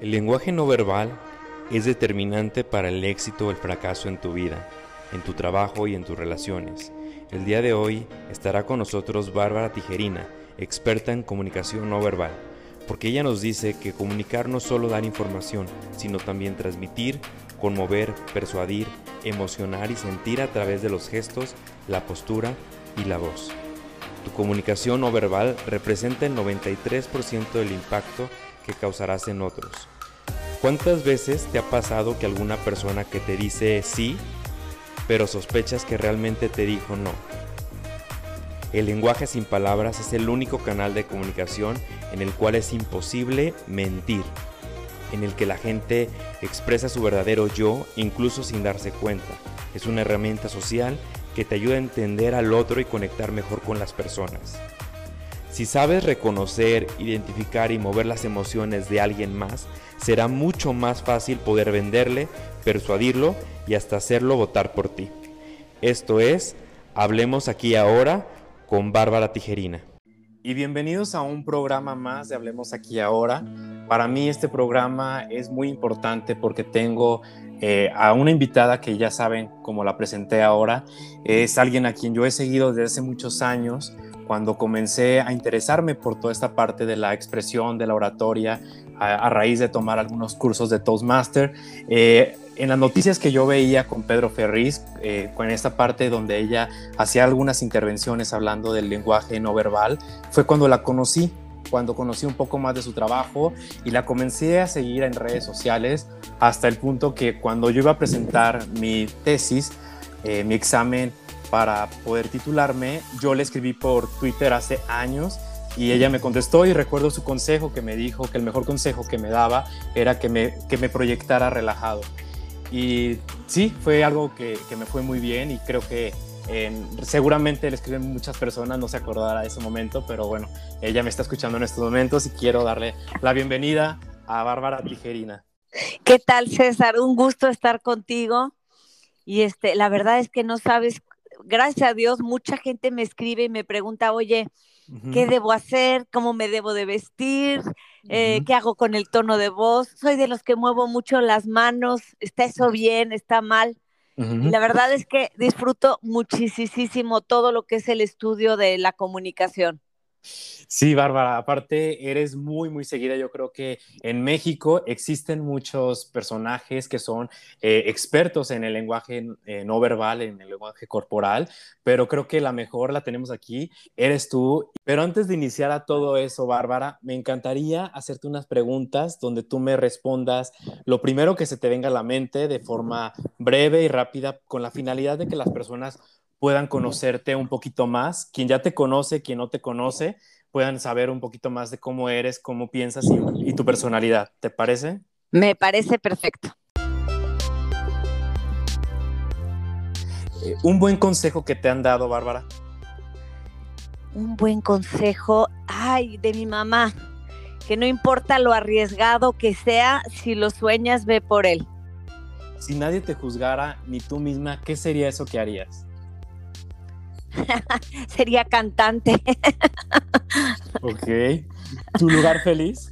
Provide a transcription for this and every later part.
El lenguaje no verbal es determinante para el éxito o el fracaso en tu vida, en tu trabajo y en tus relaciones. El día de hoy estará con nosotros Bárbara Tijerina, experta en comunicación no verbal, porque ella nos dice que comunicar no solo dar información, sino también transmitir, conmover, persuadir, emocionar y sentir a través de los gestos, la postura y la voz. Tu comunicación no verbal representa el 93% del impacto que causarás en otros. ¿Cuántas veces te ha pasado que alguna persona que te dice sí, pero sospechas que realmente te dijo no? El lenguaje sin palabras es el único canal de comunicación en el cual es imposible mentir, en el que la gente expresa su verdadero yo incluso sin darse cuenta. Es una herramienta social que te ayuda a entender al otro y conectar mejor con las personas. Si sabes reconocer, identificar y mover las emociones de alguien más, será mucho más fácil poder venderle, persuadirlo y hasta hacerlo votar por ti. Esto es, hablemos aquí ahora con Bárbara Tijerina. Y bienvenidos a un programa más de Hablemos aquí ahora. Para mí este programa es muy importante porque tengo eh, a una invitada que ya saben, como la presenté ahora, es alguien a quien yo he seguido desde hace muchos años cuando comencé a interesarme por toda esta parte de la expresión, de la oratoria, a, raíz de tomar algunos cursos de Toastmaster. Eh, en las noticias que yo veía con Pedro Ferriz, eh, con esta parte donde ella hacía algunas intervenciones hablando del lenguaje no verbal, fue cuando la conocí, cuando conocí un poco más de su trabajo y la comencé a seguir en redes sociales hasta el punto que cuando yo iba a presentar mi tesis, eh, mi examen para poder titularme, yo le escribí por Twitter hace años y ella me contestó y recuerdo su consejo que me dijo que el mejor consejo que me daba era que me, que me proyectara relajado. Y sí, fue algo que, que me fue muy bien y creo que seguramente le escriben muchas personas, no se acordará de ese momento, pero bueno, ella me está escuchando en estos momentos y quiero darle la bienvenida a Bárbara Tijerina. ¿Qué tal, César? Un gusto estar contigo. Y este, la verdad es que no sabes gracias a Dios, mucha gente me escribe y me pregunta, oye, ¿qué debo hacer? ¿Cómo me debo de vestir? Eh, ¿Qué hago con el tono de voz? Soy de los que muevo mucho las manos, ¿está eso bien? ¿Está mal? Y la verdad es que disfruto muchísimo todo lo que es el estudio de la comunicación. Sí, Bárbara, aparte eres muy, muy seguida. Yo creo que en México existen muchos personajes que son eh, expertos en el lenguaje eh, no verbal, en el lenguaje corporal, pero creo que la mejor la tenemos aquí, eres tú. Pero antes de iniciar a todo eso, Bárbara, me encantaría hacerte unas preguntas donde tú me respondas lo primero que se te venga a la mente de forma breve y rápida con la finalidad de que las personas puedan conocerte un poquito más, quien ya te conoce, quien no te conoce, puedan saber un poquito más de cómo eres, cómo piensas y, tu personalidad. ¿Te parece? Me parece perfecto. Eh, un buen consejo que te han dado, Bárbara. Un buen consejo, ay, de mi mamá, que no importa lo arriesgado que sea, si lo sueñas, ve por él. Si nadie te juzgara, ni tú misma, ¿qué sería eso que harías? Sería cantante. ok. ¿Tu lugar feliz?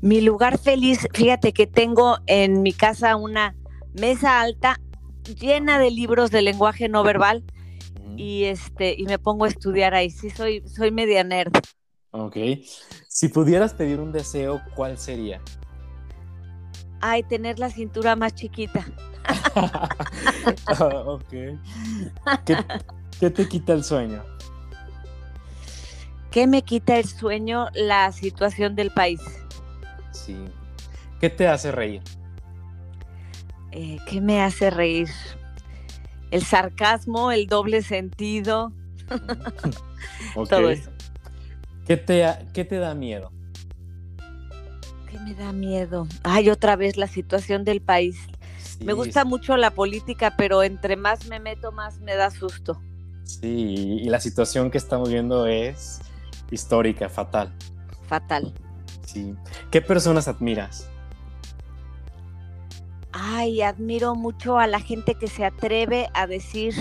Mi lugar feliz, fíjate que tengo en mi casa una mesa alta llena de libros de lenguaje no verbal y este y me pongo a estudiar ahí. Sí soy soy media nerd. Ok. Si pudieras pedir un deseo, ¿cuál sería? Ay, tener la cintura más chiquita. ok. ¿Qué te quita el sueño? ¿Qué me quita el sueño? La situación del país. Sí. ¿Qué te hace reír? Eh, ¿Qué me hace reír? El sarcasmo, el doble sentido. Todo eso. ¿Qué te, ¿Qué te da miedo? ¿Qué me da miedo? Ay, otra vez la situación del país. me gusta mucho la política, pero entre más me meto, más me da susto. Sí, y la situación que estamos viendo es histórica, fatal. Fatal. Sí. ¿Qué personas admiras? Ay, admiro mucho a la gente que se atreve a decir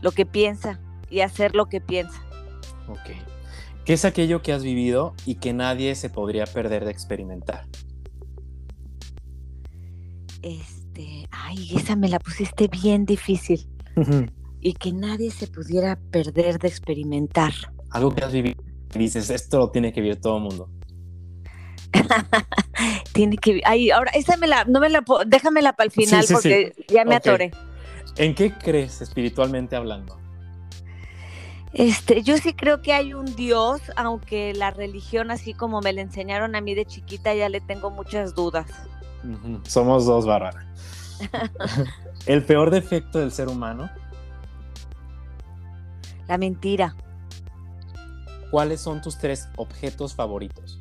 lo que piensa y hacer lo que piensa. Ok. ¿Qué es aquello que has vivido y que nadie se podría perder de experimentar? Este, ay, esa me la pusiste bien difícil. Y que nadie se pudiera perder de experimentar. Algo que has vivido y dices, esto lo tiene que vivir todo el mundo. tiene que ay, ahora esa me la no me la déjamela para el final porque ya me atoré. ¿En qué crees espiritualmente hablando? Este, yo sí creo que hay un Dios, aunque la religión, así como me la enseñaron a mí de chiquita, ya le tengo muchas dudas. Somos dos, Bárbara. ¿El peor defecto del ser humano? La mentira. ¿Cuáles son tus tres objetos favoritos?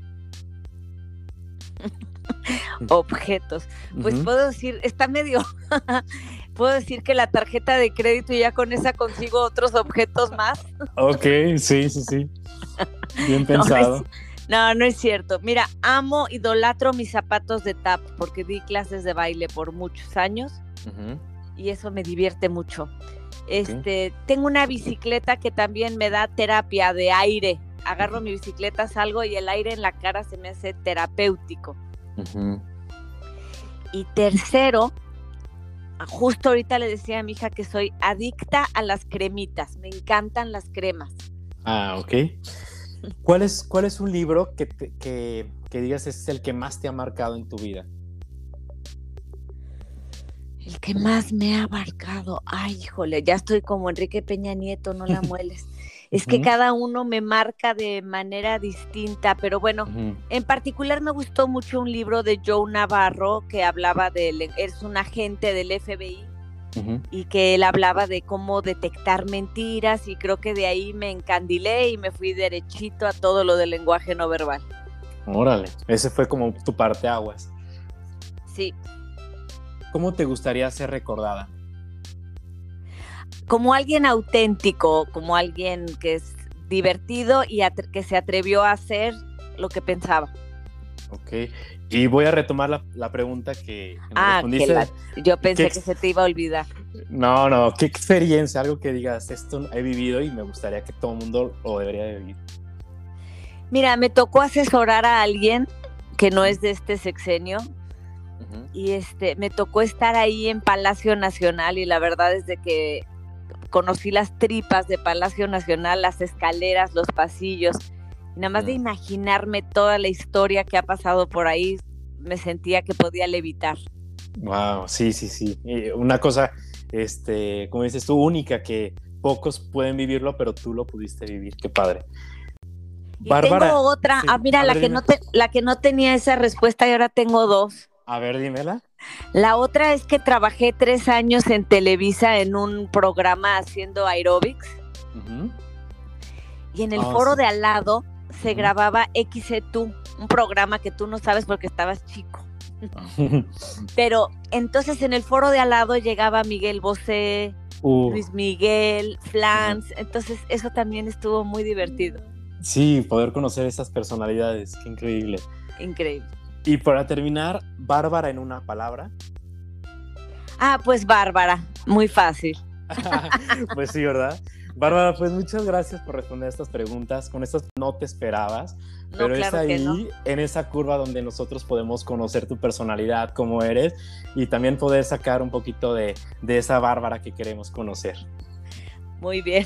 objetos. Pues puedo decir, está medio, puedo decir que la tarjeta de crédito y ya con esa consigo otros objetos más. ok, sí, sí, sí. Bien pensado. No, no es cierto. Mira, amo, idolatro mis zapatos de tap porque di clases de baile por muchos años y eso me divierte mucho. Este, tengo una bicicleta que también me da terapia de aire. Agarro mi bicicleta, salgo y el aire en la cara se me hace terapéutico. Y tercero, justo ahorita le decía a mi hija que soy adicta a las cremitas. Me encantan las cremas. Ah, ok. ¿Cuál es, cuál es un libro que, que, que digas es el que más te ha marcado en tu vida? El que más me ha marcado. Ay, híjole, ya estoy como Enrique Peña Nieto, no la mueles. es que cada uno me marca de manera distinta, pero bueno, en particular me gustó mucho un libro de Joe Navarro que hablaba de, es un agente del FBI y que él hablaba de cómo detectar mentiras y creo que de ahí me encandilé y me fui derechito a todo lo del lenguaje no verbal. Órale, ese fue como tu parte aguas. Sí. ¿Cómo te gustaría ser recordada? como alguien auténtico, como alguien que es divertido y que se atrevió a hacer lo que pensaba. Ok, y voy a retomar la, pregunta que me ah, respondiste. yo pensé que se te iba a olvidar. No, no, ¿qué experiencia? Algo que digas, esto he vivido y me gustaría que todo el mundo lo debería de vivir. Mira, me tocó asesorar a alguien que no es de este sexenio, y este me tocó estar ahí en Palacio Nacional y la verdad es de que conocí las tripas de Palacio Nacional, las escaleras, los pasillos. Y nada más de imaginarme toda la historia que ha pasado por ahí, me sentía que podía levitar. Wow, sí, sí, sí. Una cosa, este, como dices tú, única que pocos pueden vivirlo, pero tú lo pudiste vivir. Qué padre. Y tengo otra. ah, mira, la que, no la que no tenía esa respuesta y ahora tengo dos. A ver, dímela. La otra es que trabajé tres años en Televisa en un programa haciendo aerobics. Y en el ah, foro de al lado se grababa XC2, un programa que tú no sabes porque estabas chico. Pero entonces en el foro de al lado llegaba Miguel Bosé, uh. Luis Miguel, Flans. Entonces eso también estuvo muy divertido. Sí, poder conocer esas personalidades, qué increíble. Increíble. Y para terminar, Bárbara en una palabra. Ah, pues Bárbara, muy fácil. pues sí, ¿verdad? Bárbara, pues muchas gracias por responder estas preguntas. Con estas no te esperabas, pero es ahí, en esa curva donde nosotros podemos conocer tu personalidad, cómo eres, y también poder sacar un poquito de, de esa Bárbara que queremos conocer. Muy bien.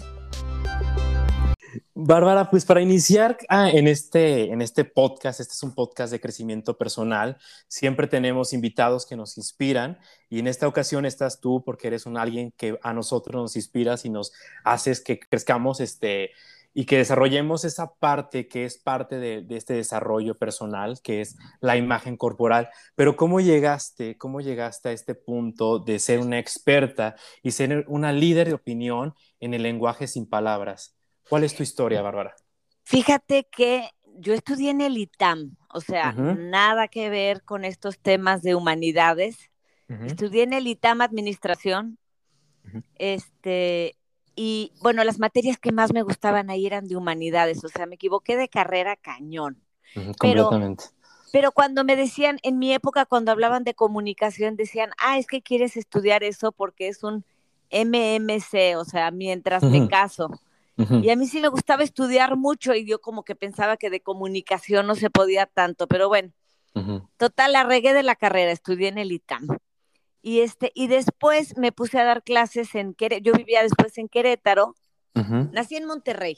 Bárbara, pues para iniciar ah, en, este, en este podcast, este es un podcast de crecimiento personal, siempre tenemos invitados que nos inspiran y en esta ocasión estás tú porque eres un alguien que a nosotros nos inspiras y nos haces que crezcamos este, y que desarrollemos esa parte que es parte de, de, este desarrollo personal, que es la imagen corporal. Pero ¿cómo llegaste, cómo llegaste a este punto de ser una experta y ser una líder de opinión en el lenguaje sin palabras? ¿Cuál es tu historia, Bárbara? Fíjate que yo estudié en el ITAM, o sea, nada que ver con estos temas de humanidades. Estudié en el ITAM Administración. Este, y bueno, las materias que más me gustaban ahí eran de humanidades, o sea, me equivoqué de carrera cañón. completamente. Pero cuando me decían, en mi época, cuando hablaban de comunicación, decían, ah, es que quieres estudiar eso porque es un MMC, o sea, mientras me caso. Y a mí sí me gustaba estudiar mucho y yo como que pensaba que de comunicación no se podía tanto, pero bueno, total, la regué de la carrera, estudié en el ITAM. Y, este, y después me puse a dar clases en Querétaro. Yo vivía después en Querétaro. Nací en Monterrey.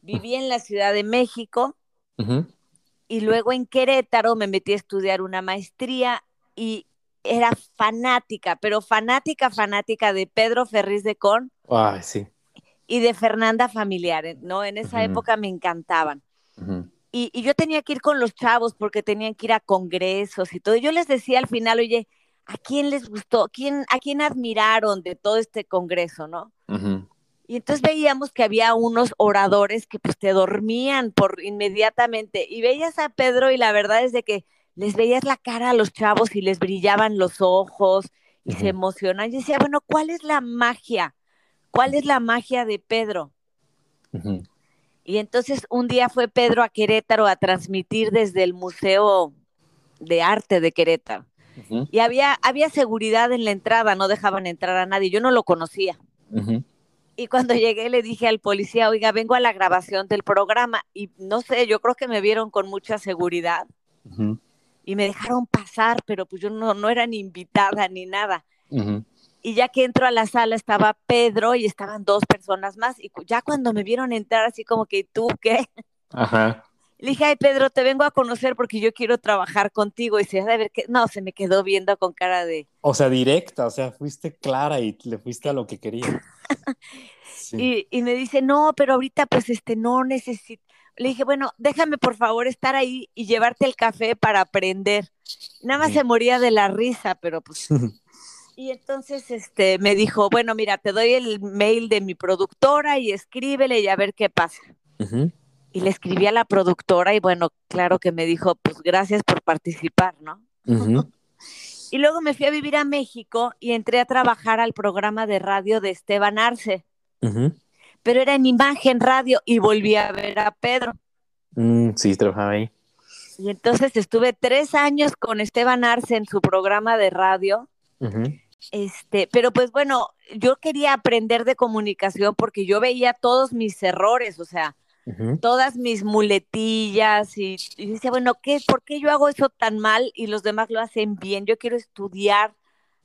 Viví en la Ciudad de México. Y luego en Querétaro me metí a estudiar una maestría y era fanática, pero fanática, fanática de Pedro Ferriz de Con. Ay, sí. Y de Fernanda Familiar, ¿no? En esa época me encantaban. y, y, yo tenía que ir con los chavos porque tenían que ir a congresos y todo. Yo les decía al final, oye, ¿a quién les gustó? ¿Quién, ¿A quién admiraron de todo este congreso, no? Y entonces veíamos que había unos oradores que pues te dormían por inmediatamente y veías a Pedro y la verdad es de que les veías la cara a los chavos y les brillaban los ojos y se emocionan. Y decía, bueno, ¿cuál es la magia? ¿Cuál es la magia de Pedro? Y entonces un día fue Pedro a Querétaro a transmitir desde el Museo de Arte de Querétaro. Y había, había seguridad en la entrada, no dejaban entrar a nadie. Yo no lo conocía. Y cuando llegué le dije al policía, oiga, vengo a la grabación del programa. Y no sé, yo creo que me vieron con mucha seguridad y me dejaron pasar, pero pues yo no, no era ni invitada ni nada. Y ya que entro a la sala estaba Pedro y estaban dos personas más y ya cuando me vieron entrar así como que, ¿tú qué? Ajá. Le dije, ay Pedro, te vengo a conocer porque yo quiero trabajar contigo. Y se de ver que no, se me quedó viendo con cara de. O sea, directa, o sea, fuiste clara y le fuiste a lo que quería. y, y, me dice, no, pero ahorita pues este no necesito, le dije, bueno, déjame por favor estar ahí y llevarte el café para aprender. Nada más se moría de la risa, pero pues... Y entonces este, me dijo, bueno, mira, te doy el mail de mi productora y escríbele y a ver qué pasa. Y le escribí a la productora y bueno, claro que me dijo, pues gracias por participar, ¿no? y luego me fui a vivir a México y entré a trabajar al programa de radio de Esteban Arce pero era en imagen, radio, y volví a ver a Pedro. Mm, sí, trabajaba ahí. Y entonces estuve tres años con Esteban Arce en su programa de radio. Este, pero pues bueno, yo quería aprender de comunicación porque yo veía todos mis errores, o sea, todas mis muletillas y, y, decía, bueno, ¿qué, ¿por qué yo hago eso tan mal y los demás lo hacen bien? Yo quiero estudiar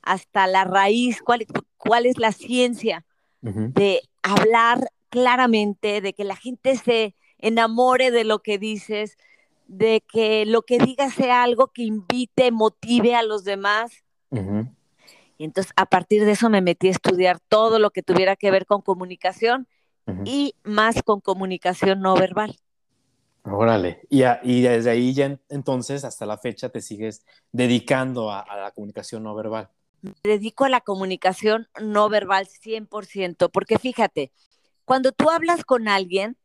hasta la raíz, cuál, cuál es la ciencia de hablar claramente, de que la gente se enamore de lo que dices, de que lo que digas sea algo que invite, motive a los demás. Y entonces a partir de eso me metí a estudiar todo lo que tuviera que ver con comunicación y más con comunicación no verbal. Órale, y, y desde ahí ya entonces hasta la fecha te sigues dedicando a la comunicación no verbal. Me dedico a la comunicación no verbal 100%, porque fíjate, cuando tú hablas con alguien,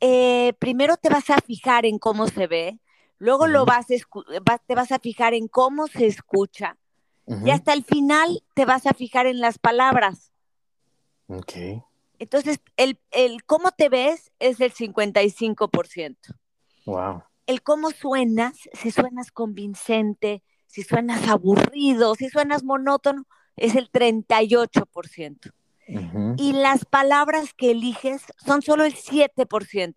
eh, primero te vas a fijar en cómo se ve, luego lo vas, te vas a fijar en cómo se escucha, y hasta el final te vas a fijar en las palabras. Ok. Entonces, el, el cómo te ves es el 55%. Wow. El cómo suenas, si suenas convincente, si suenas aburrido, si suenas monótono, es el 38%. Y las palabras que eliges son solo el 7%.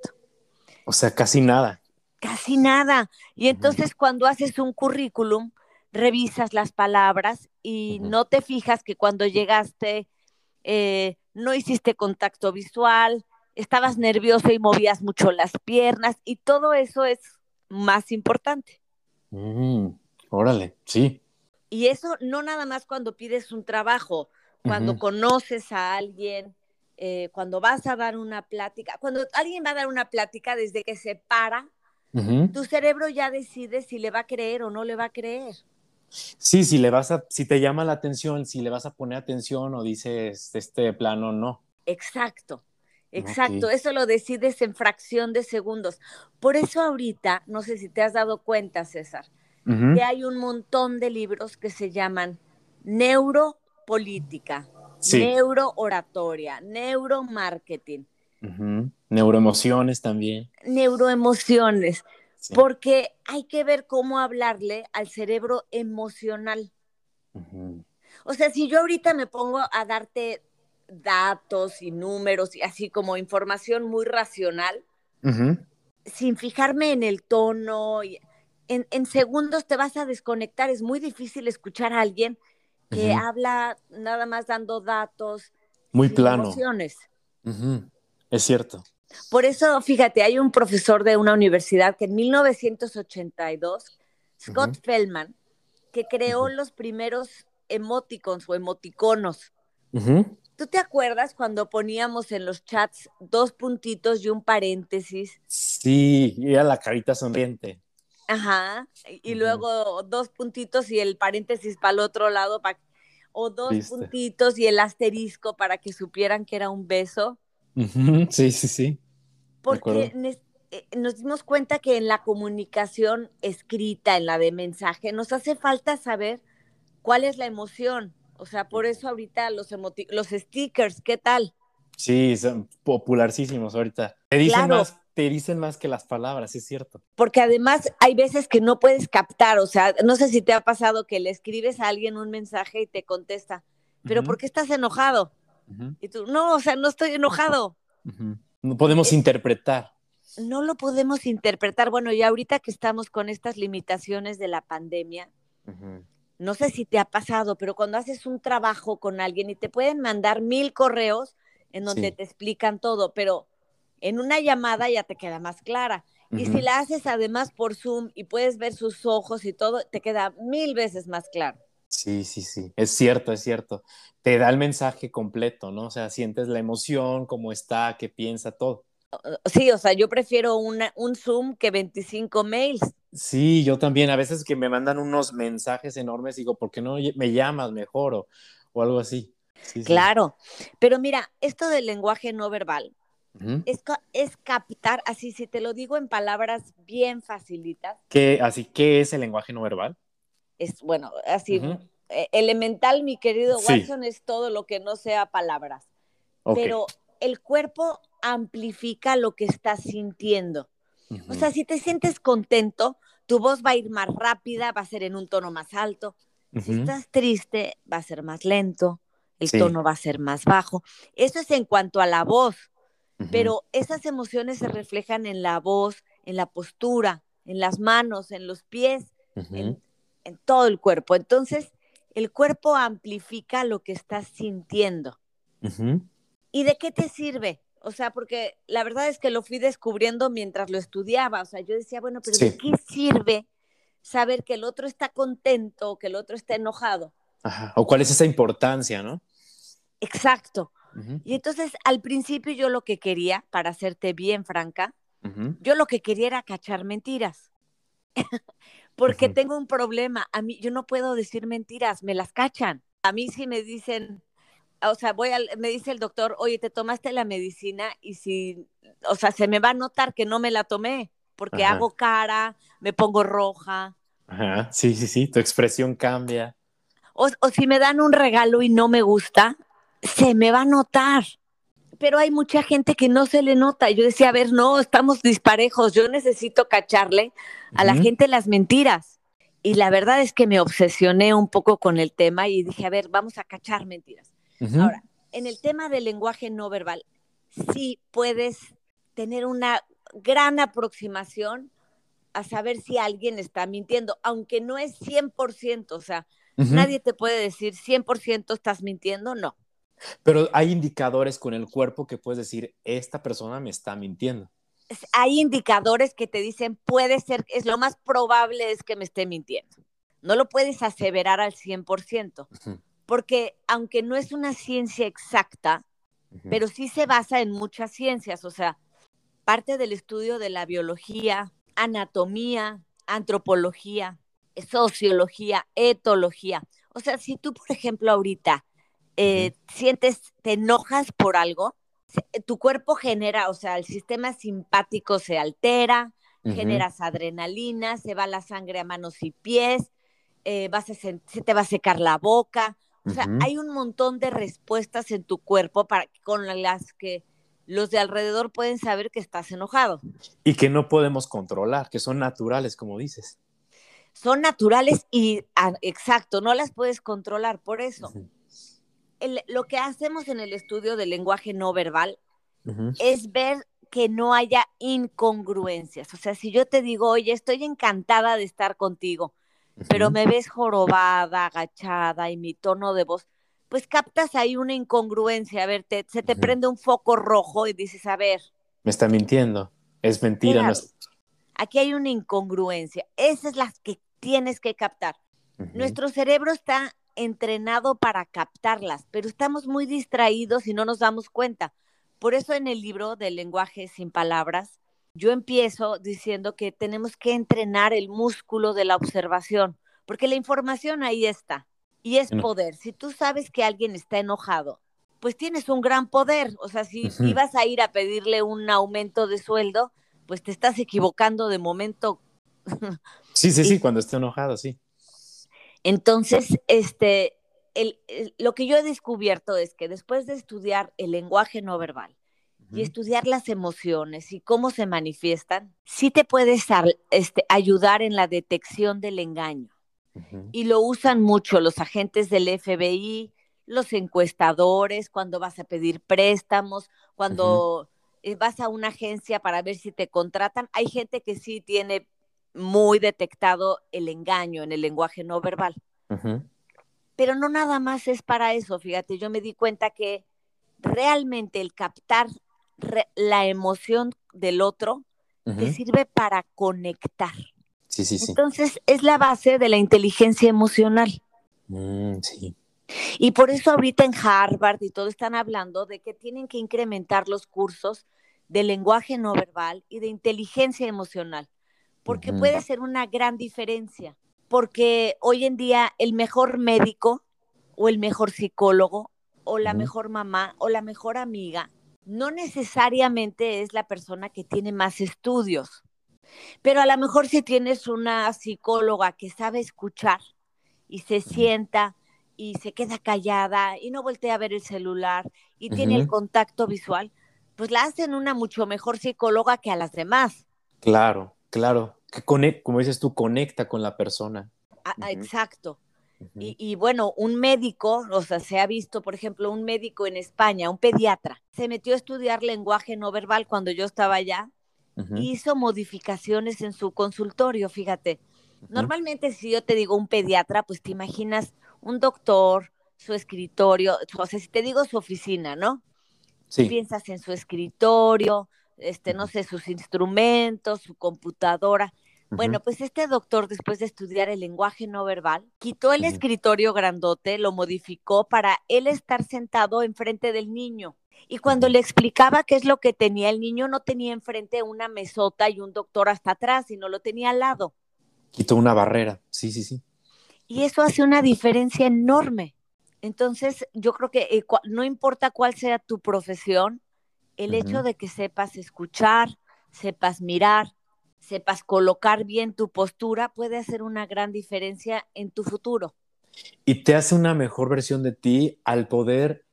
O sea, casi nada. Casi nada. Y entonces cuando haces un currículum, revisas las palabras y no te fijas que cuando llegaste eh, no hiciste contacto visual, estabas nervioso y movías mucho las piernas y todo eso es más importante. Órale, sí. Y eso no nada más cuando pides un trabajo, cuando conoces a alguien, eh, cuando vas a dar una plática, cuando alguien va a dar una plática desde que se para, tu cerebro ya decide si le va a creer o no le va a creer. Sí, si le vas a, si te llama la atención, si le vas a poner atención o dices este plano no. Exacto, exacto. Eso lo decides en fracción de segundos. Por eso ahorita, no sé si te has dado cuenta, César, que hay un montón de libros que se llaman neuropolítica, neurooratoria, neuromarketing. Neuroemociones también. Neuroemociones, porque hay que ver cómo hablarle al cerebro emocional. O sea, si yo ahorita me pongo a darte datos y números y así como información muy racional, sin fijarme en el tono, en, segundos te vas a desconectar. Es muy difícil escuchar a alguien que habla nada más dando datos. Muy plano. Emociones. Es cierto. Por eso, fíjate, hay un profesor de una universidad que en 1982, Scott Feldman, que creó los primeros emoticons o emoticonos. ¿Tú te acuerdas cuando poníamos en los chats dos puntitos y un paréntesis? Sí, y era la carita sonriente. Ajá, y luego dos puntitos y el paréntesis para el otro lado, o dos puntitos y el asterisco para que supieran que era un beso. Sí, sí, sí. Porque eh, nos dimos cuenta que en la comunicación escrita, en la de mensaje, nos hace falta saber cuál es la emoción. O sea, por eso ahorita los, los stickers, ¿qué tal? Sí, son popularísimos ahorita. Te dicen más te dicen más que las palabras, es cierto. Porque además hay veces que no puedes captar, o sea, no sé si te ha pasado que le escribes a alguien un mensaje y te contesta, pero ¿por qué estás enojado? Y tú, no, o sea, no estoy enojado. No podemos interpretar. No lo podemos interpretar. Bueno, y ahorita que estamos con estas limitaciones de la pandemia, no sé si te ha pasado, pero cuando haces un trabajo con alguien y te pueden mandar mil correos en donde te explican todo, pero en una llamada ya te queda más clara. Y si la haces además por Zoom y puedes ver sus ojos y todo, te queda mil veces más claro. Sí, sí, sí, es cierto, es cierto. Te da el mensaje completo, ¿no? O sea, sientes la emoción, cómo está, qué piensa, todo. Sí, o sea, yo prefiero una, un Zoom que 25 mails. Sí, yo también. A veces que me mandan unos mensajes enormes, digo, ¿por qué no me llamas mejor o, o algo así? claro, pero mira, esto del lenguaje no verbal, es, captar, así si te lo digo en palabras bien facilitas. ¿Qué, así, ¿qué es el lenguaje no verbal? Es, bueno, así, eh, elemental, mi querido Watson, es todo lo que no sea palabras. Pero el cuerpo amplifica lo que estás sintiendo. O sea, si te sientes contento, tu voz va a ir más rápida, va a ser en un tono más alto. Si estás triste, va a ser más lento, el tono va a ser más bajo. Eso es en cuanto a la voz pero esas emociones se reflejan en la voz, en la postura, en las manos, en los pies, en, todo el cuerpo. Entonces, el cuerpo amplifica lo que estás sintiendo. ¿Y de qué te sirve? O sea, porque la verdad es que lo fui descubriendo mientras lo estudiaba. O sea, yo decía, bueno, pero ¿de qué sirve saber que el otro está contento o que el otro está enojado? O cuál es esa importancia, ¿no? Exacto. Y entonces al principio yo lo que quería, para hacerte bien franca, yo lo que quería era cachar mentiras. Porque tengo un problema, a mí yo no puedo decir mentiras, me las cachan. A mí si me dicen, o sea, voy al, me dice el doctor, oye, te tomaste la medicina y si, o sea, se me va a notar que no me la tomé, porque hago cara, me pongo roja. Ajá, sí, sí, sí, tu expresión cambia. O, o si me dan un regalo y no me gusta, se me va a notar. Pero hay mucha gente que no se le nota. Yo decía, a ver, no, estamos disparejos. Yo necesito cacharle a la gente las mentiras. Y la verdad es que me obsesioné un poco con el tema y dije, a ver, vamos a cachar mentiras. Ahora, en el tema del lenguaje no verbal, sí puedes tener una gran aproximación a saber si alguien está mintiendo, aunque no es 100%, o sea, nadie te puede decir 100% estás mintiendo, no. Pero hay indicadores con el cuerpo que puedes decir, esta persona me está mintiendo. Hay indicadores que te dicen, puede ser, es lo más probable es que me esté mintiendo. No lo puedes aseverar al 100%, porque aunque no es una ciencia exacta, pero sí se basa en muchas ciencias, o sea, parte del estudio de la biología, anatomía, antropología, sociología, etología. O sea, si tú, por ejemplo, ahorita eh, sientes, te enojas por algo, tu cuerpo genera, o sea, el sistema simpático se altera, generas adrenalina, se va la sangre a manos y pies, eh, vas a se te va a secar la boca. O sea, hay un montón de respuestas en tu cuerpo para, con las que los de alrededor pueden saber que estás enojado. Y que no podemos controlar, que son naturales, como dices. Son naturales y, ah, exacto, no las puedes controlar, por eso lo que hacemos en el estudio del lenguaje no verbal es ver que no haya incongruencias. O sea, si yo te digo, oye, estoy encantada de estar contigo, pero me ves jorobada, agachada y mi tono de voz, pues captas ahí una incongruencia. A ver, se te prende un foco rojo y dices, a ver. Me está mintiendo. Es mentira. Aquí hay una incongruencia. Esas es las que tienes que captar. Nuestro cerebro está entrenado para captarlas, pero estamos muy distraídos y no nos damos cuenta. Por eso en el libro del lenguaje sin palabras, yo empiezo diciendo que tenemos que entrenar el músculo de la observación, porque la información ahí está y es poder. Si tú sabes que alguien está enojado, pues tienes un gran poder. O sea, si ibas a ir a pedirle un aumento de sueldo, pues te estás equivocando de momento. Sí, sí, sí, cuando esté enojado, sí. Entonces, este, lo que yo he descubierto es que después de estudiar el lenguaje no verbal y estudiar las emociones y cómo se manifiestan, sí te puedes este, ayudar en la detección del engaño. Y lo usan mucho los agentes del FBI, los encuestadores, cuando vas a pedir préstamos, cuando eh, vas a una agencia para ver si te contratan. Hay gente que sí tiene muy detectado el engaño en el lenguaje no verbal. Pero no nada más es para eso, fíjate, yo me di cuenta que realmente el captar la emoción del otro te sirve para conectar. Sí, sí, sí. Entonces es la base de la inteligencia emocional. Mm, sí. Y por eso ahorita en Harvard y todo están hablando de que tienen que incrementar los cursos de lenguaje no verbal y de inteligencia emocional porque puede ser una gran diferencia, porque hoy en día el mejor médico o el mejor psicólogo o la mejor mamá o la mejor amiga no necesariamente es la persona que tiene más estudios, pero a lo mejor si tienes una psicóloga que sabe escuchar y se sienta y se queda callada y no voltea a ver el celular y tiene el contacto visual, pues la hacen una mucho mejor psicóloga que a las demás. Claro, claro que como dices tú, conecta con la persona. Ah, ah, exacto. y, bueno, un médico, o sea, se ha visto, por ejemplo, un médico en España, un pediatra, se metió a estudiar lenguaje no verbal cuando yo estaba allá, hizo modificaciones en su consultorio, fíjate. Normalmente si yo te digo un pediatra, pues te imaginas un doctor, su escritorio, o sea, si te digo su oficina, ¿no? Sí. Piensas en su escritorio, este, no sé, sus instrumentos, su computadora. Bueno, pues este doctor, después de estudiar el lenguaje no verbal, quitó el escritorio grandote, lo modificó para él estar sentado enfrente del niño. Y cuando le explicaba qué es lo que tenía, el niño no tenía enfrente una mesota y un doctor hasta atrás, sino lo tenía al lado. Quitó una barrera, sí, sí, sí. Y eso hace una diferencia enorme. Entonces, yo creo que eh, no importa cuál sea tu profesión, el hecho de que sepas escuchar, sepas mirar, sepas colocar bien tu postura puede hacer una gran diferencia en tu futuro. Y te hace una mejor versión de ti al poder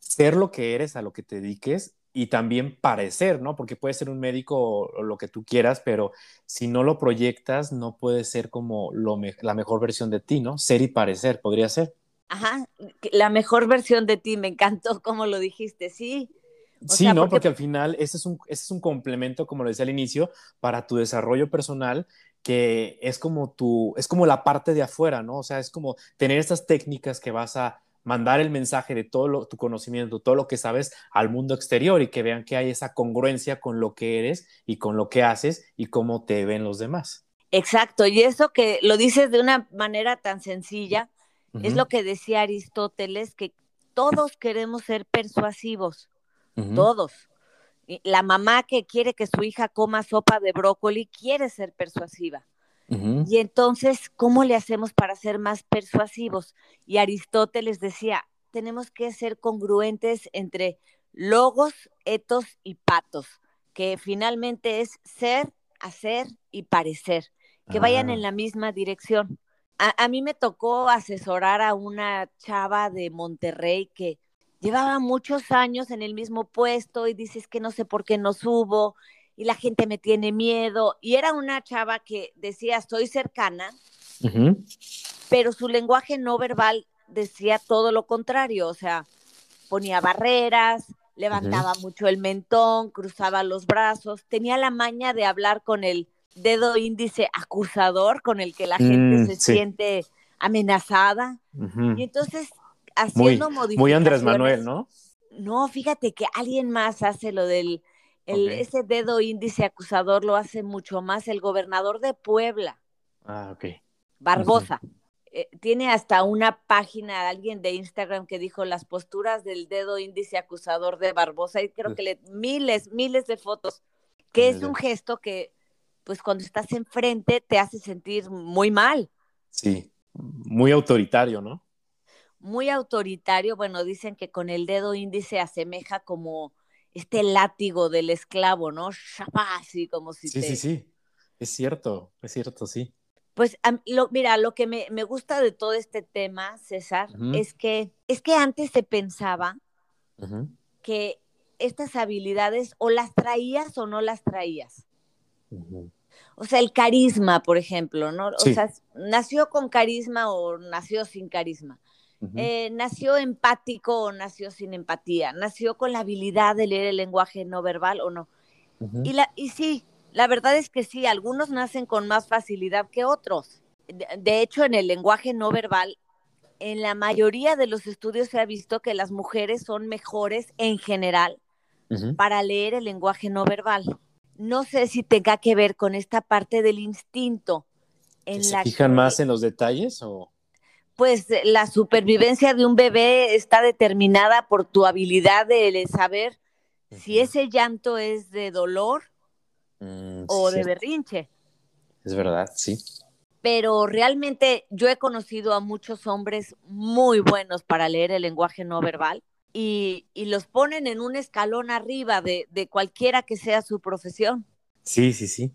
ser lo que eres, a lo que te dediques y también parecer, ¿no? Porque puedes ser un médico o, lo que tú quieras, pero si no lo proyectas, no puede ser como lo la mejor versión de ti, ¿no? Ser y parecer, podría ser. Ajá, la mejor versión de ti, me encantó como lo dijiste, sí, sí, ¿no? Porque... al final ese es, un, es un complemento, como lo decía al inicio, para tu desarrollo personal que es como tu, es como la parte de afuera, ¿no? O sea, es como tener estas técnicas que vas a mandar el mensaje de todo tu conocimiento, todo lo que sabes al mundo exterior y que vean que hay esa congruencia con lo que eres y con lo que haces y cómo te ven los demás. Exacto, y eso que lo dices de una manera tan sencilla, es lo que decía Aristóteles, que todos queremos ser persuasivos todos. La mamá que quiere que su hija coma sopa de brócoli quiere ser persuasiva. Y entonces, ¿cómo le hacemos para ser más persuasivos? Y Aristóteles decía, tenemos que ser congruentes entre logos, etos y patos, que finalmente es ser, hacer y parecer, que vayan en la misma dirección. a, mí me tocó asesorar a una chava de Monterrey que llevaba muchos años en el mismo puesto y dices que no sé por qué no subo y la gente me tiene miedo. Y era una chava que decía, estoy cercana, pero su lenguaje no verbal decía todo lo contrario, o sea, ponía barreras, levantaba mucho el mentón, cruzaba los brazos, tenía la maña de hablar con el dedo índice acusador con el que la gente mm, se siente amenazada. Y entonces, haciendo muy, Muy Andrés Manuel, ¿no? No, fíjate que alguien más hace lo del, ese dedo índice acusador lo hace mucho más el gobernador de Puebla. Ah, ok. Barbosa. Eh, tiene hasta una página, alguien de Instagram que dijo las posturas del dedo índice acusador de Barbosa y creo que le miles, miles de fotos, que es un gesto que pues cuando estás enfrente te hace sentir muy mal. Sí, muy autoritario, ¿no? Muy autoritario, bueno, dicen que con el dedo índice asemeja como este látigo del esclavo, ¿no? Así como si Sí, sí, sí, es cierto, es cierto, sí. Pues mira, lo que me, gusta de todo este tema, César, es, que, es que antes se pensaba que estas habilidades o las traías o no las traías. O sea, el carisma, por ejemplo, ¿no? O sea, nació con carisma o nació sin carisma. Eh, nació empático o nació sin empatía. Nació con la habilidad de leer el lenguaje no verbal o no. y, la, y sí, la verdad es que sí, algunos nacen con más facilidad que otros. De, hecho, en el lenguaje no verbal, en la mayoría de los estudios se ha visto que las mujeres son mejores en general para leer el lenguaje no verbal no sé si tenga que ver con esta parte del instinto. En ¿Se fijan más en los detalles o...? Pues la supervivencia de un bebé está determinada por tu habilidad de saber si ese llanto es de dolor mm, o de berrinche. Es verdad, sí. Pero realmente yo he conocido a muchos hombres muy buenos para leer el lenguaje no verbal y, los ponen en un escalón arriba de, cualquiera que sea su profesión. Sí, sí, sí.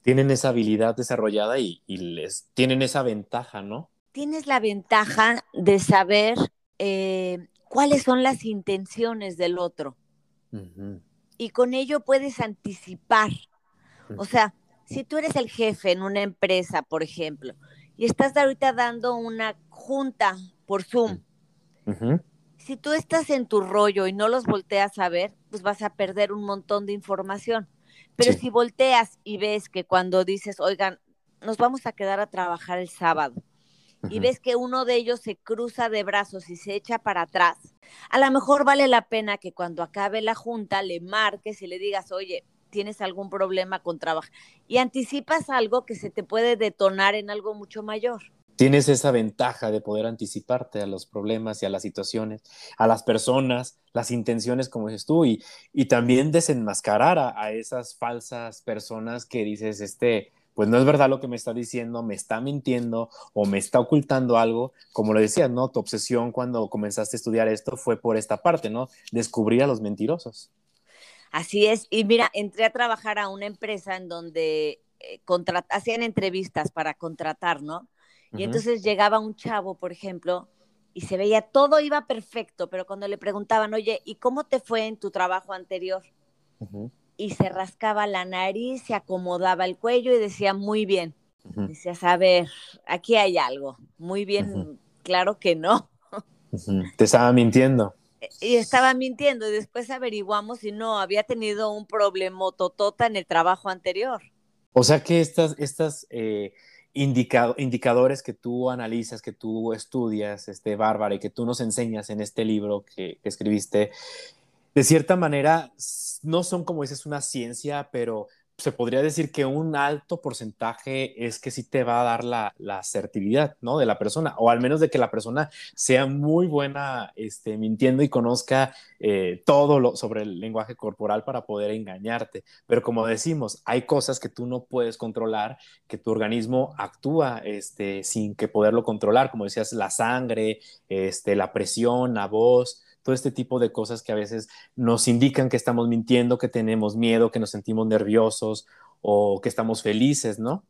Tienen esa habilidad desarrollada y, les tienen esa ventaja, ¿no? Tienes la ventaja de saber eh, cuáles son las intenciones del otro. Y con ello puedes anticipar. O sea, si tú eres el jefe en una empresa, por ejemplo, y estás ahorita dando una junta por Zoom, si tú estás en tu rollo y no los volteas a ver, pues vas a perder un montón de información. Pero si volteas y ves que cuando dices, oigan, nos vamos a quedar a trabajar el sábado, y ves que uno de ellos se cruza de brazos y se echa para atrás, a lo mejor vale la pena que cuando acabe la junta le marques y le digas, oye, tienes algún problema con trabajo, y anticipas algo que se te puede detonar en algo mucho mayor. Tienes esa ventaja de poder anticiparte a los problemas y a las situaciones, a las personas, las intenciones, como dices tú, y, y también desenmascarar a, esas falsas personas que dices, este, pues no es verdad lo que me está diciendo, me está mintiendo o me está ocultando algo. Como lo decías, ¿no? Tu obsesión cuando comenzaste a estudiar esto fue por esta parte, ¿no? Descubrir a los mentirosos. Así es. Y mira, entré a trabajar a una empresa en donde eh, hacían entrevistas para contratar, ¿no? Y entonces llegaba un chavo, por ejemplo, y se veía todo iba perfecto, pero cuando le preguntaban, oye, ¿y cómo te fue en tu trabajo anterior? Y se rascaba la nariz, se acomodaba el cuello y decía, muy bien. Decías, a ver, aquí hay algo. Muy bien, claro que no. Te estaba mintiendo. E, y estaba mintiendo y después averiguamos si no, había tenido un problema totota en el trabajo anterior. O sea que estas, estas eh, indicadores que tú analizas, que tú estudias, este, Bárbara, y que tú nos enseñas en este libro que, que escribiste, de cierta manera no son, como dices, una ciencia, pero se podría decir que un alto porcentaje es que sí te va a dar la, la, asertividad, ¿no? De la persona, o al menos de que la persona sea muy buena este, mintiendo y conozca eh, todo lo, sobre el lenguaje corporal para poder engañarte. Pero como decimos, hay cosas que tú no puedes controlar, que tu organismo actúa este, sin que poderlo controlar, como decías, la sangre, este, la presión, la voz, todo este tipo de cosas que a veces nos indican que estamos mintiendo, que tenemos miedo, que nos sentimos nerviosos o que estamos felices, ¿no?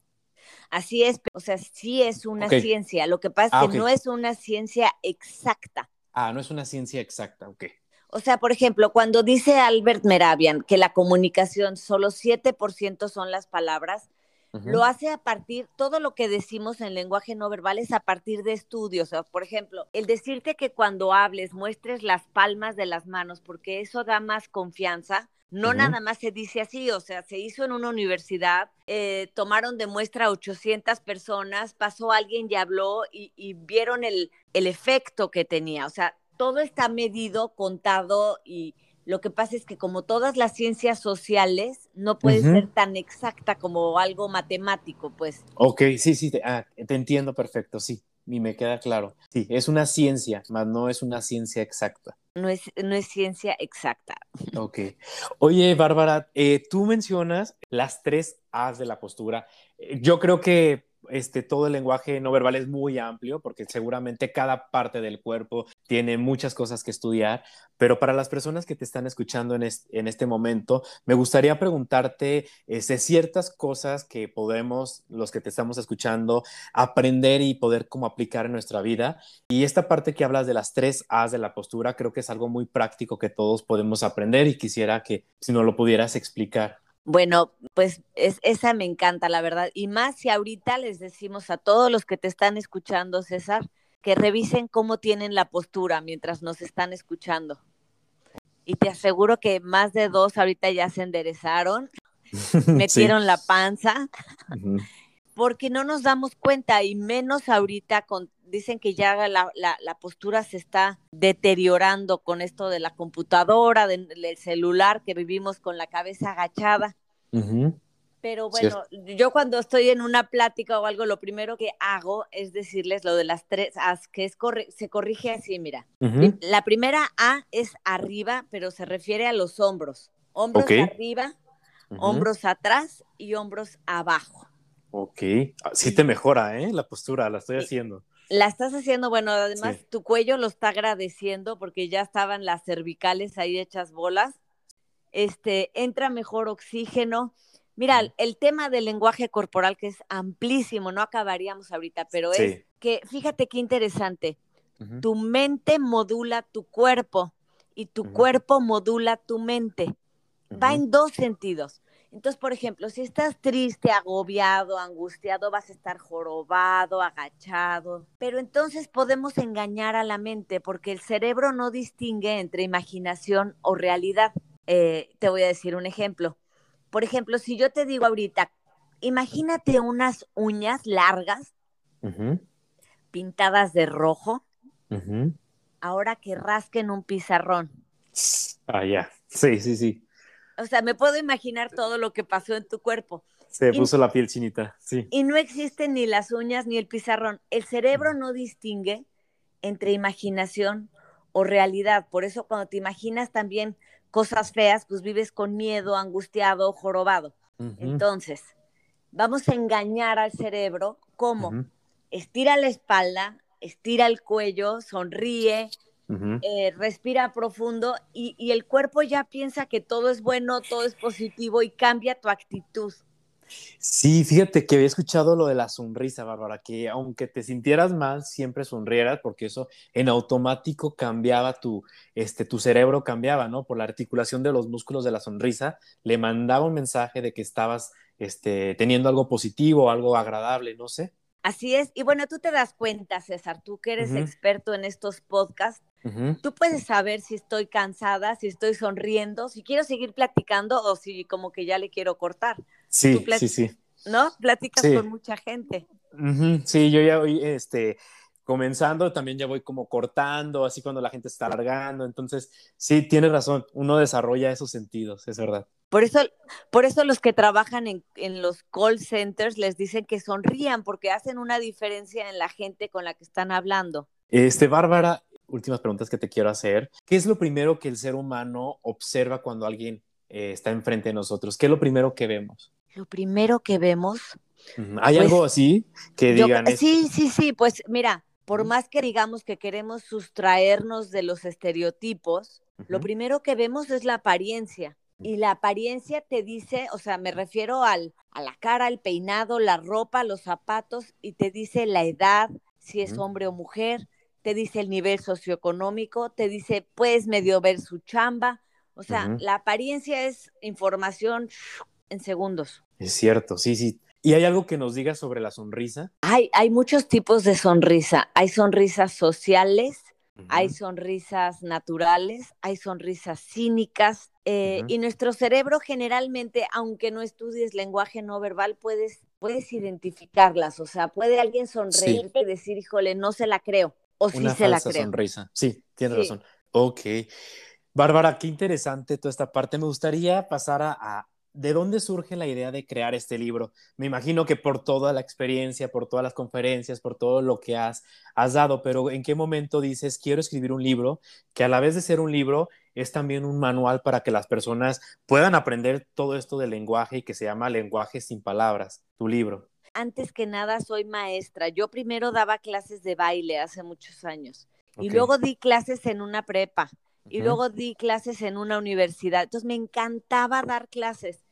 Así es, o sea, sí es una ciencia. Lo que pasa es ah, que no es una ciencia exacta. Ah, no es una ciencia exacta, ok. O sea, por ejemplo, cuando dice Albert Meravian que la comunicación solo 7% son las palabras, lo hace a partir, todo lo que decimos en lenguaje no verbal es a partir de estudios. por ejemplo, el decirte que cuando hables muestres las palmas de las manos, porque eso da más confianza. No nada más se dice así, o sea, se hizo en una universidad, eh, tomaron de muestra 800 personas, pasó alguien y habló y, y vieron el, el efecto que tenía. O sea, todo está medido, contado y, lo que pasa es que como todas las ciencias sociales, no puede ser tan exacta como algo matemático, pues. Ok, sí, sí, te, ah, te entiendo perfecto, sí, y me queda claro. Sí, es una ciencia, más no es una ciencia exacta. No es, no es ciencia exacta. Ok. Oye, Bárbara, eh, tú mencionas las tres A's de la postura. Eh, yo creo que este, todo el lenguaje no verbal es muy amplio porque seguramente cada parte del cuerpo tiene muchas cosas que estudiar, pero para las personas que te están escuchando en, este momento, me gustaría preguntarte eh, ciertas cosas que podemos, los que te estamos escuchando, aprender y poder como aplicar en nuestra vida. Y esta parte que hablas de las tres A's de la postura, creo que es algo muy práctico que todos podemos aprender y quisiera que si no lo pudieras explicar. Bueno, pues es, esa me encanta, la verdad. Y más si ahorita les decimos a todos los que te están escuchando, César, que revisen cómo tienen la postura mientras nos están escuchando. Y te aseguro que más de dos ahorita ya se enderezaron, metieron la panza, porque no nos damos cuenta y menos ahorita con, dicen que ya la, postura se está deteriorando con esto de la computadora, del celular, que vivimos con la cabeza agachada. Pero bueno, yo cuando estoy en una plática o algo, lo primero que hago es decirles lo de las tres A's, que es se corrige así, mira. La primera A es arriba, pero se refiere a los hombros. Hombros arriba, hombros atrás y hombros abajo. Ok, ah, sí te mejora, ¿eh? La postura, la estoy haciendo. La estás haciendo, bueno, además tu cuello lo está agradeciendo porque ya estaban las cervicales ahí hechas bolas. Este, entra mejor oxígeno. Mira, el tema del lenguaje corporal que es amplísimo, no acabaríamos ahorita, pero es que fíjate qué interesante. Tu mente modula tu cuerpo y tu cuerpo modula tu mente. Va en dos sentidos. Entonces, por ejemplo, si estás triste, agobiado, angustiado, vas a estar jorobado, agachado. Pero entonces podemos engañar a la mente porque el cerebro no distingue entre imaginación o realidad. Eh, te voy a decir un ejemplo. Por ejemplo, si yo te digo ahorita, imagínate unas uñas largas, pintadas de rojo, ahora que rasquen un pizarrón. Ah, ya. Sí, sí, sí o sea, me puedo imaginar todo lo que pasó en tu cuerpo. Se puso la piel chinita, sí. Y no existen ni las uñas ni el pizarrón. El cerebro no distingue entre imaginación o realidad. Por eso cuando te imaginas también cosas feas, pues vives con miedo, angustiado, jorobado. Entonces, vamos a engañar al cerebro ¿cómo? estira la espalda, estira el cuello, sonríe, eh, respira profundo y, el cuerpo ya piensa que todo es bueno, todo es positivo y cambia tu actitud. Sí, fíjate que había escuchado lo de la sonrisa, Bárbara, que aunque te sintieras mal, siempre sonrieras, porque eso en automático cambiaba tu, este, tu cerebro cambiaba, ¿no? Por la articulación de los músculos de la sonrisa, le mandaba un mensaje de que estabas este, teniendo algo positivo, algo agradable, no sé. Así es, y bueno, tú te das cuenta, César, tú que eres experto en estos podcasts, Tú puedes saber si estoy cansada, si estoy sonriendo, si quiero seguir platicando o si como que ya le quiero cortar. Sí, sí, sí. ¿No? Platicas con mucha gente. Sí, yo ya voy este, comenzando, también ya voy como cortando, así cuando la gente está alargando. Entonces, sí, tienes razón, uno desarrolla esos sentidos, es verdad. Por eso, por eso los que trabajan en, en, los call centers les dicen que sonrían porque hacen una diferencia en la gente con la que están hablando. Este, Bárbara, últimas preguntas que te quiero hacer. ¿Qué es lo primero que el ser humano observa cuando alguien eh, está enfrente de nosotros? ¿Qué es lo primero que vemos? Lo primero que vemos. ¿Hay pues, algo así que digan? sí, sí, sí, pues mira, por más que digamos que queremos sustraernos de los estereotipos, lo primero que vemos es la apariencia. Y la apariencia te dice, o sea, me refiero al, a la cara, el peinado, la ropa, los zapatos, y te dice la edad, si es hombre o mujer, te dice el nivel socioeconómico, te dice, puedes medio ver su chamba. O sea, la apariencia es información en segundos. Es cierto, sí, sí. ¿Y hay algo que nos diga sobre la sonrisa? Hay, hay muchos tipos de sonrisa. Hay sonrisas sociales, hay sonrisas naturales, hay sonrisas cínicas. Eh, y nuestro cerebro generalmente, aunque no estudies lenguaje no verbal, puedes, puedes identificarlas. O sea, puede alguien sonreír y decir, híjole, no se la creo. O sí se la creo. sonrisa. Sí, tienes razón. Ok. Bárbara, qué interesante toda esta parte. Me gustaría pasar a ¿de dónde surge la idea de crear este libro? Me imagino que por toda la experiencia, por todas las conferencias, por todo lo que has, has dado, pero ¿en qué momento dices, quiero escribir un libro que a la vez de ser un libro es también un manual para que las personas puedan aprender todo esto del lenguaje y que se llama Lenguaje sin Palabras, tu libro? Antes que nada, soy maestra. Yo primero daba clases de baile hace muchos años y luego di clases en una prepa y luego di clases en una universidad. Entonces me encantaba dar clases.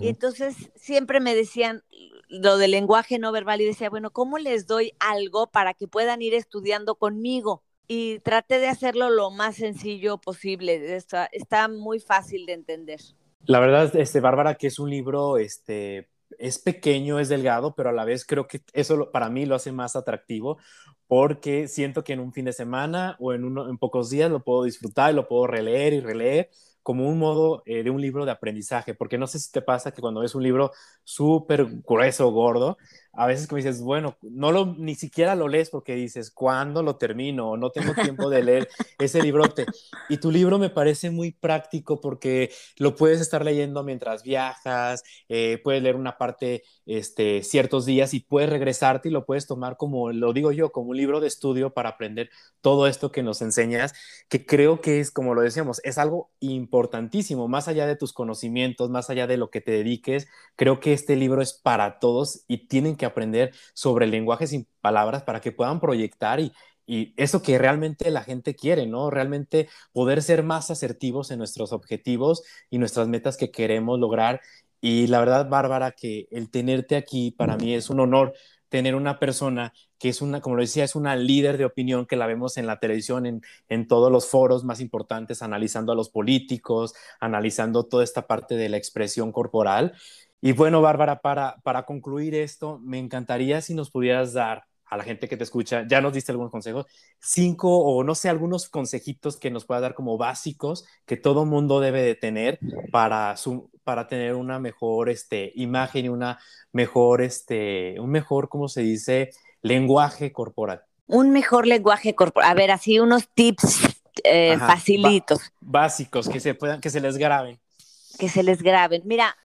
Y entonces siempre me decían lo del lenguaje no verbal y decía, bueno, ¿cómo les doy algo para que puedan ir estudiando conmigo? Y traté de hacerlo lo más sencillo posible. Está, está muy fácil de entender. La verdad, este, Bárbara, que es un libro, este, es pequeño, es delgado, pero a la vez creo que eso para mí lo hace más atractivo porque siento que en un fin de semana o en, uno, pocos días lo puedo disfrutar y lo puedo releer y releer como un modo eh, de un libro de aprendizaje, porque no sé si te pasa que cuando ves un libro súper grueso, gordo, a veces como dices, bueno, no lo, ni siquiera lo lees porque dices, ¿cuándo lo termino? No tengo tiempo de leer ese librote. Y tu libro me parece muy práctico porque lo puedes estar leyendo mientras viajas, eh, puedes leer una parte este, ciertos días y puedes regresarte y lo puedes tomar como, lo digo yo, como un libro de estudio para aprender todo esto que nos enseñas, que creo que es, como lo decíamos, es algo importantísimo, más allá de tus conocimientos, más allá de lo que te dediques, creo que este libro es para todos y tienen que aprender sobre el lenguaje sin palabras para que puedan proyectar y, y eso que realmente la gente quiere, ¿no? Realmente poder ser más asertivos en nuestros objetivos y nuestras metas que queremos lograr. Y la verdad, Bárbara, que el tenerte aquí para mí es un honor tener una persona que es una, como lo decía, es una líder de opinión que la vemos en la televisión, en, en, todos los foros más importantes, analizando a los políticos, analizando toda esta parte de la expresión corporal. Y bueno, Bárbara, para, para concluir esto, me encantaría si nos pudieras dar a la gente que te escucha, ya nos diste algunos consejos, cinco o no sé, algunos consejitos que nos pueda dar como básicos que todo mundo debe de tener para, su, para tener una mejor este, imagen y una mejor, este, un mejor, ¿cómo se dice? Lenguaje corporal. Un mejor lenguaje corporal. A ver, así unos tips eh, facilitos. básicos, que se puedan, que se les graben. Que se les graben. Mira,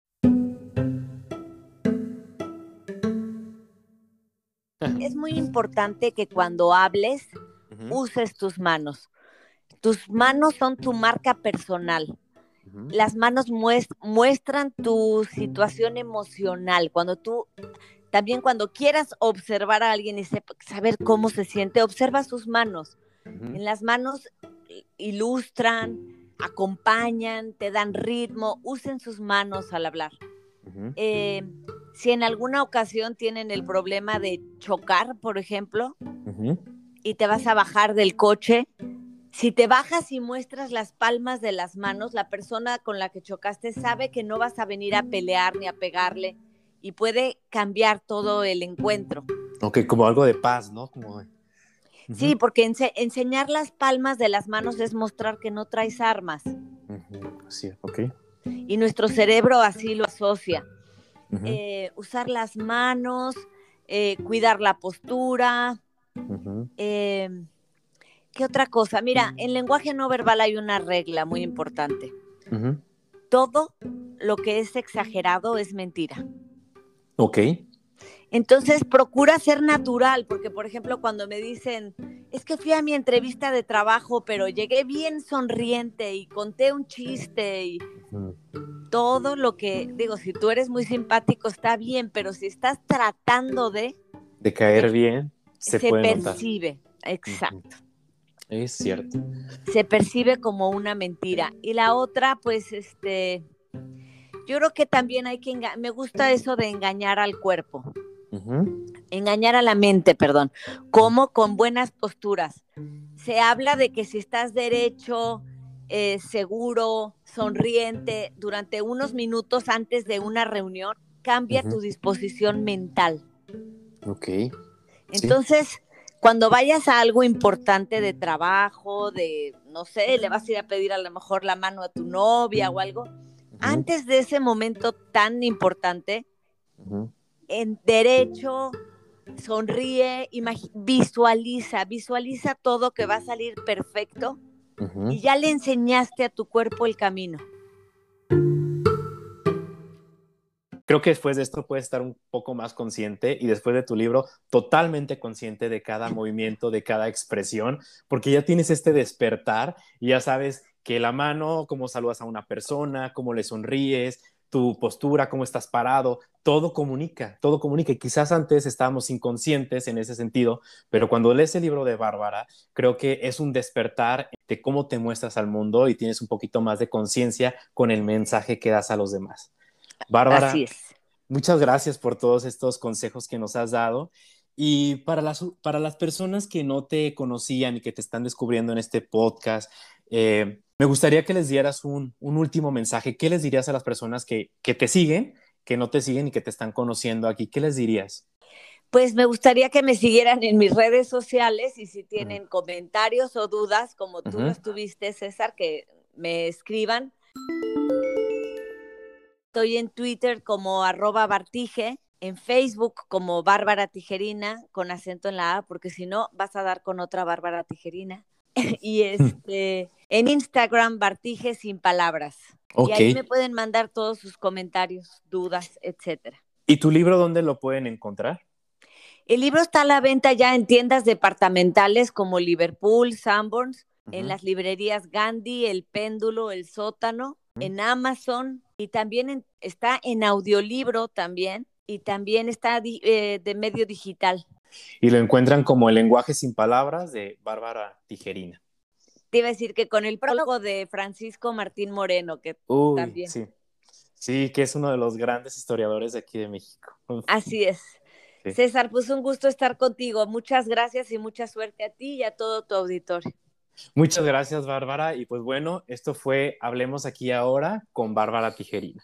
es muy importante que cuando hables uses tus manos. Tus manos son tu marca personal. Las manos muestran tu situación emocional. Cuando tú, también cuando quieras observar a alguien y saber cómo se siente, observa sus manos. En las manos ilustran, acompañan, te dan ritmo. Usen sus manos al hablar. Eh, si en alguna ocasión tienen el problema de chocar, por ejemplo, y te vas a bajar del coche, si te bajas y muestras las palmas de las manos, la persona con la que chocaste sabe que no vas a venir a pelear ni a pegarle y puede cambiar todo el encuentro. Ok, como algo de paz, ¿no? Sí, porque enseñar las palmas de las manos es mostrar que no traes armas. Sí, ok. Y nuestro cerebro así lo asocia. Eh, usar las manos, eh, cuidar la postura. Em, ¿Qué otra cosa? Mira, en lenguaje no verbal hay una regla muy importante. Todo lo que es exagerado es mentira. Ok. Entonces, procura ser natural, porque por ejemplo, cuando me dicen, es que fui a mi entrevista de trabajo, pero llegué bien sonriente y conté un chiste y todo lo que, digo, si tú eres muy simpático está bien, pero si estás tratando de... De caer bien, se, percibe, exacto. Es cierto. Se percibe como una mentira. Y la otra, pues, este, yo creo que también hay que, me gusta eso de engañar al cuerpo. Engañar a la mente, perdón. como Con buenas posturas. Se habla de que si estás derecho, eh, seguro, sonriente, durante unos minutos antes de una reunión, cambia tu disposición mental. Ok. Entonces, cuando vayas a algo importante de trabajo, de, no sé, le vas a ir a pedir a lo mejor la mano a tu novia o algo, antes de ese momento tan importante, en derecho, sonríe, visualiza, visualiza todo que va a salir perfecto y ya le enseñaste a tu cuerpo el camino. Creo que después de esto puedes estar un poco más consciente y después de tu libro totalmente consciente de cada movimiento, de cada expresión, porque ya tienes este despertar y ya sabes que la mano, cómo saludas a una persona, cómo le sonríes, tu postura, cómo estás parado, todo comunica, todo comunica. Y quizás antes estábamos inconscientes en ese sentido, pero cuando lees el libro de Bárbara, creo que es un despertar de cómo te muestras al mundo y tienes un poquito más de conciencia con el mensaje que das a los demás. Bárbara, muchas gracias por todos estos consejos que nos has dado. Y para las, para las personas que no te conocían y que te están descubriendo en este podcast, eh, me gustaría que les dieras un, último mensaje. ¿Qué les dirías a las personas que, te siguen, que no te siguen y que te están conociendo aquí? ¿Qué les dirías? Pues me gustaría que me siguieran en mis redes sociales y si tienen comentarios o dudas, como tú lo tuviste, César, que me escriban. Estoy en Twitter como arroba Bartige, en Facebook como Bárbara Tijerina, con acento en la A, porque si no vas a dar con otra Bárbara Tijerina. y este, en Instagram, Bartige sin palabras. Y ahí me pueden mandar todos sus comentarios, dudas, etcétera. ¿Y tu libro dónde lo pueden encontrar? El libro está a la venta ya en tiendas departamentales como Liverpool, Sanborns, en las librerías Gandhi, El Péndulo, El Sótano, en Amazon y también está en audiolibro también y también está eh, de medio digital. Y lo encuentran como El lenguaje sin palabras de Bárbara Tijerina. Te iba a decir que con el prólogo de Francisco Martín Moreno, que también. Sí. sí, que es uno de los grandes historiadores de aquí de México. Así es. César, pues un gusto estar contigo. Muchas gracias y mucha suerte a ti y a todo tu auditorio. Muchas gracias, Bárbara. Y pues bueno, esto fue Hablemos aquí ahora con Bárbara Tijerina.